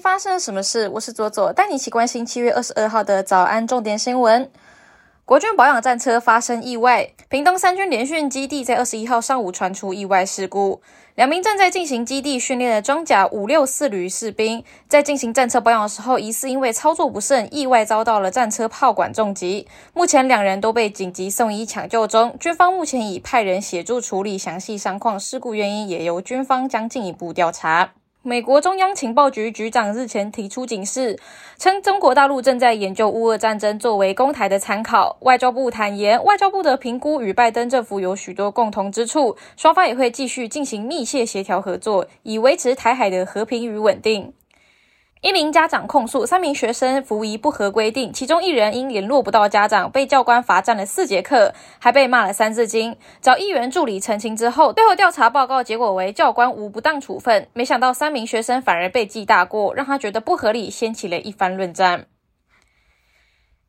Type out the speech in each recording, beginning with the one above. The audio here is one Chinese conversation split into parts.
发生了什么事？我是左左，带你一起关心七月二十二号的早安重点新闻。国军保养战车发生意外，屏东三军联训基地在二十一号上午传出意外事故，两名正在进行基地训练的装甲五六四旅士兵，在进行战车保养的时候，疑似因为操作不慎，意外遭到了战车炮管重击。目前两人都被紧急送医抢救中，军方目前已派人协助处理详细伤况，事故原因也由军方将进一步调查。美国中央情报局局长日前提出警示，称中国大陆正在研究乌俄战争作为攻台的参考。外交部坦言，外交部的评估与拜登政府有许多共同之处，双方也会继续进行密切协调合作，以维持台海的和平与稳定。一名家长控诉三名学生服仪不合规定，其中一人因联络不到家长，被教官罚站了四节课，还被骂了三字经。找议员助理澄清之后，最后调查报告结果为教官无不当处分。没想到三名学生反而被记大过，让他觉得不合理，掀起了一番论战。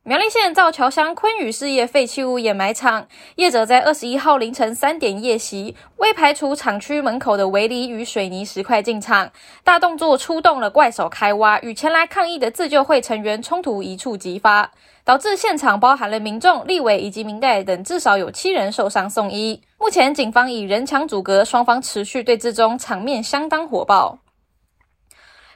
苗栗县造桥乡昆宇事业废弃物掩埋场业者在二十一号凌晨三点夜袭，为排除厂区门口的围篱与水泥石块进场，大动作出动了怪手开挖，与前来抗议的自救会成员冲突一触即发，导致现场包含了民众、立委以及民代等至少有七人受伤送医。目前警方以人墙阻隔，双方持续对峙中，场面相当火爆。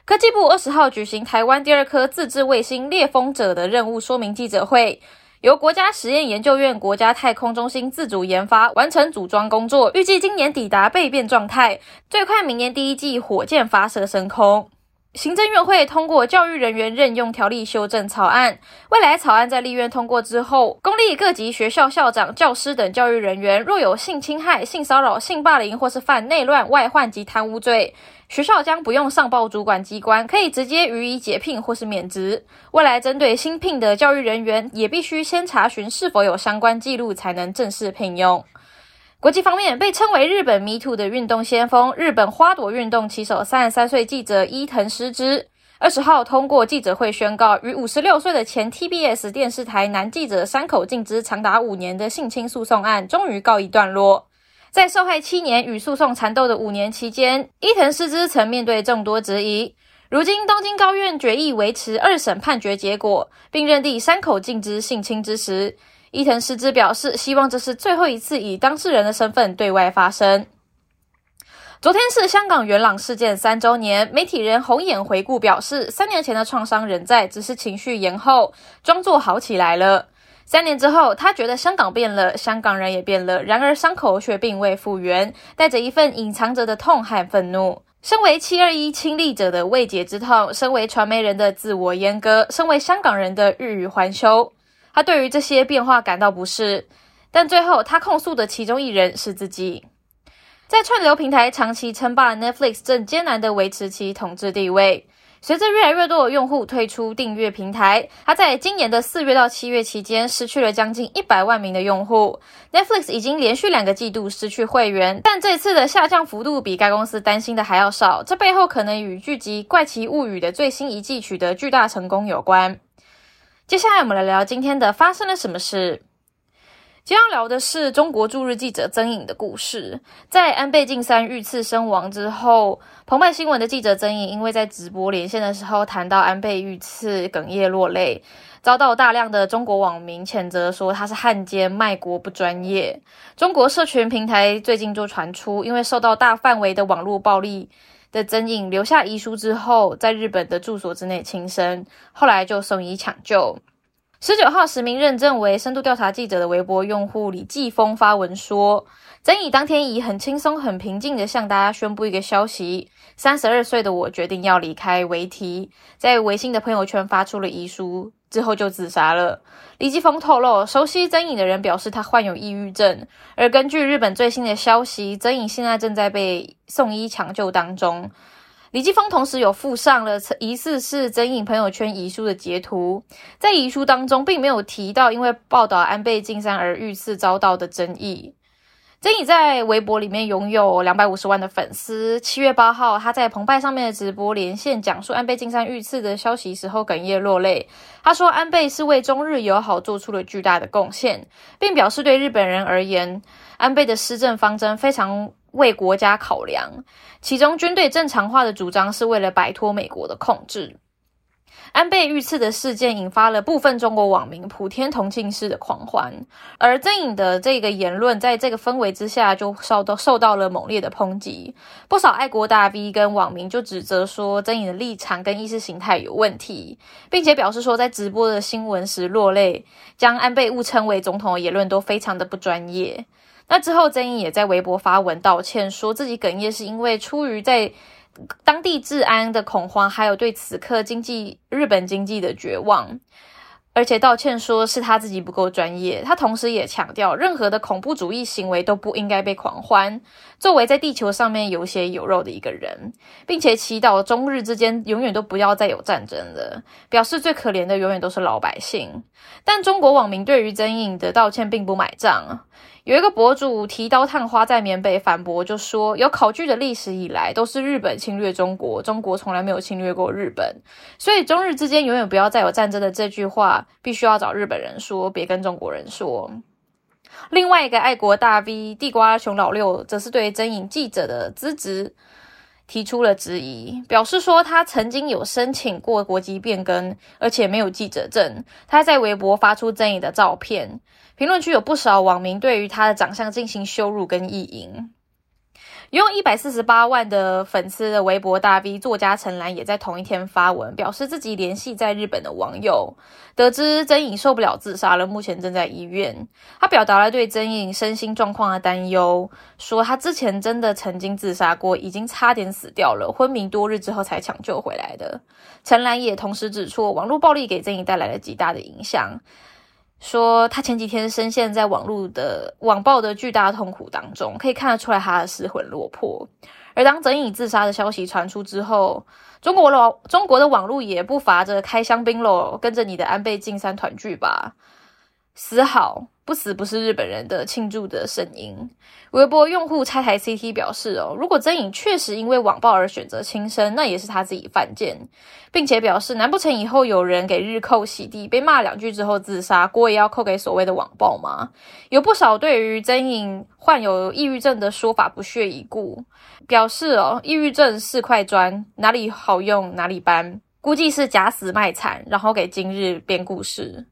科技部二十号举行台湾第二颗自制卫星“猎风者”的任务说明记者会，由国家实验研究院国家太空中心自主研发，完成组装工作，预计今年抵达备变状态，最快明年第一季火箭发射升空。行政院会通过教育人员任用条例修正草案，未来草案在立院通过之后，公立各级学校校长、教师等教育人员若有性侵害、性骚扰、性霸凌或是犯内乱、外患及贪污罪，学校将不用上报主管机关，可以直接予以解聘或是免职。未来针对新聘的教育人员，也必须先查询是否有相关记录，才能正式聘用。国际方面，被称为日本 Me Too 的运动先锋，日本花朵运动旗手三十三岁记者伊藤诗织，二十号通过记者会宣告，与五十六岁的前 TBS 电视台男记者山口敬之长达五年的性侵诉讼案终于告一段落。在受害七年与诉讼缠斗的五年期间，伊藤诗织曾面对众多质疑。如今，东京高院决议维持二审判决结果，并认定山口敬之性侵之时。伊藤诗织表示，希望这是最后一次以当事人的身份对外发声。昨天是香港元朗事件三周年，媒体人红眼回顾表示，三年前的创伤仍在，只是情绪延后，装作好起来了。三年之后，他觉得香港变了，香港人也变了，然而伤口却并未复原，带着一份隐藏着的痛和愤怒。身为七二一亲历者的未解之痛，身为传媒人的自我阉割，身为香港人的日语还休。他对于这些变化感到不适，但最后他控诉的其中一人是自己。在串流平台长期称霸的，Netflix 正艰难地维持其统治地位。随着越来越多的用户退出订阅平台，它在今年的四月到七月期间失去了将近一百万名的用户。Netflix 已经连续两个季度失去会员，但这次的下降幅度比该公司担心的还要少。这背后可能与剧集《怪奇物语》的最新一季取得巨大成功有关。接下来我们来聊今天的发生了什么事。今天要聊的是中国驻日记者曾颖的故事。在安倍晋三遇刺身亡之后，澎湃新闻的记者曾颖因为在直播连线的时候谈到安倍遇刺，哽咽落泪，遭到大量的中国网民谴责说他是汉奸、卖国不专业。中国社群平台最近就传出，因为受到大范围的网络暴力。的曾颖留下遗书之后，在日本的住所之内轻生，后来就送医抢救。十九号实名认证为深度调查记者的微博用户李继峰发文说，曾颖当天以很轻松、很平静的向大家宣布一个消息：三十二岁的我决定要离开为题，在微信的朋友圈发出了遗书。之后就自杀了。李继峰透露，熟悉曾颖的人表示他患有抑郁症，而根据日本最新的消息，曾颖现在正在被送医抢救当中。李继峰同时有附上了疑似是曾颖朋友圈遗书的截图，在遗书当中并没有提到因为报道安倍晋三而遇刺遭到的争议。曾颖在微博里面拥有两百五十万的粉丝。七月八号，他在澎湃上面的直播连线讲述安倍晋三遇刺的消息时候，哽咽落泪。他说：“安倍是为中日友好做出了巨大的贡献，并表示对日本人而言，安倍的施政方针非常为国家考量，其中军队正常化的主张是为了摆脱美国的控制。安倍遇刺的事件引发了部分中国网民普天同庆式的狂欢，而曾颖的这个言论在这个氛围之下就受到受到了猛烈的抨击。不少爱国大 V 跟网民就指责说曾颖的立场跟意识形态有问题，并且表示说在直播的新闻时落泪，将安倍误称为总统的言论都非常的不专业。那之后，曾颖也在微博发文道歉，说自己哽咽是因为出于在。当地治安的恐慌，还有对此刻经济日本经济的绝望，而且道歉说是他自己不够专业。他同时也强调，任何的恐怖主义行为都不应该被狂欢。作为在地球上面有血有肉的一个人，并且祈祷中日之间永远都不要再有战争了，表示最可怜的永远都是老百姓。但中国网民对于曾颖的道歉并不买账。有一个博主提刀探花在缅北反驳，就说有考据的历史以来都是日本侵略中国，中国从来没有侵略过日本，所以中日之间永远不要再有战争的这句话，必须要找日本人说，别跟中国人说。另外一个爱国大 V 地瓜熊老六则是对真影记者的资质提出了质疑，表示说他曾经有申请过国籍变更，而且没有记者证。他在微博发出争议的照片。评论区有不少网民对于他的长相进行羞辱跟意淫。拥有一百四十八万的粉丝的微博大 V 作家陈岚也在同一天发文，表示自己联系在日本的网友，得知曾颖受不了自杀了，目前正在医院。他表达了对曾颖身心状况的担忧，说他之前真的曾经自杀过，已经差点死掉了，昏迷多日之后才抢救回来的。陈岚也同时指出，网络暴力给曾颖带来了极大的影响。说他前几天深陷在网络的网暴的巨大痛苦当中，可以看得出来他的失魂落魄。而当曾颖自杀的消息传出之后，中国的中国的网络也不乏着开香槟喽，跟着你的安倍晋三团聚吧，死好。不死不是日本人的庆祝的声音。微博用户拆台 CT 表示：“哦，如果曾颖确实因为网暴而选择轻生，那也是他自己犯贱，并且表示，难不成以后有人给日寇洗地，被骂两句之后自杀，锅也要扣给所谓的网暴吗？”有不少对于曾颖患有抑郁症的说法不屑一顾，表示：“哦，抑郁症是块砖，哪里好用哪里搬，估计是假死卖惨，然后给今日编故事。”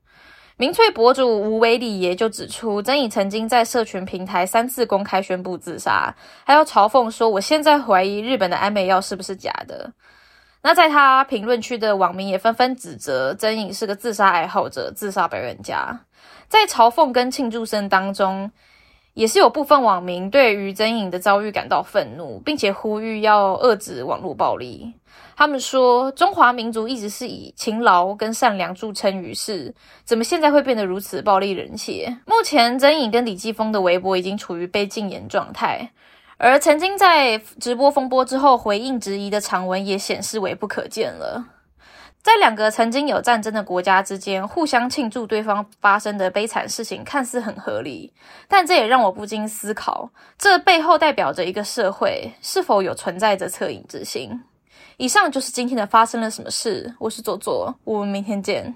名粹博主吴伟礼也就指出，曾颖曾经在社群平台三次公开宣布自杀，还有嘲讽说：“我现在怀疑日本的安眠药是不是假的。”那在他评论区的网民也纷纷指责曾颖是个自杀爱好者、自杀表演家。在嘲讽跟庆祝声当中，也是有部分网民对于曾颖的遭遇感到愤怒，并且呼吁要遏制网络暴力。他们说，中华民族一直是以勤劳跟善良著称于世，怎么现在会变得如此暴力人血？目前，曾颖跟李继峰的微博已经处于被禁言状态，而曾经在直播风波之后回应质疑的长文也显示为不可见了。在两个曾经有战争的国家之间互相庆祝对方发生的悲惨事情，看似很合理，但这也让我不禁思考：这背后代表着一个社会是否有存在着恻隐之心？以上就是今天的发生了什么事。我是左左，我们明天见。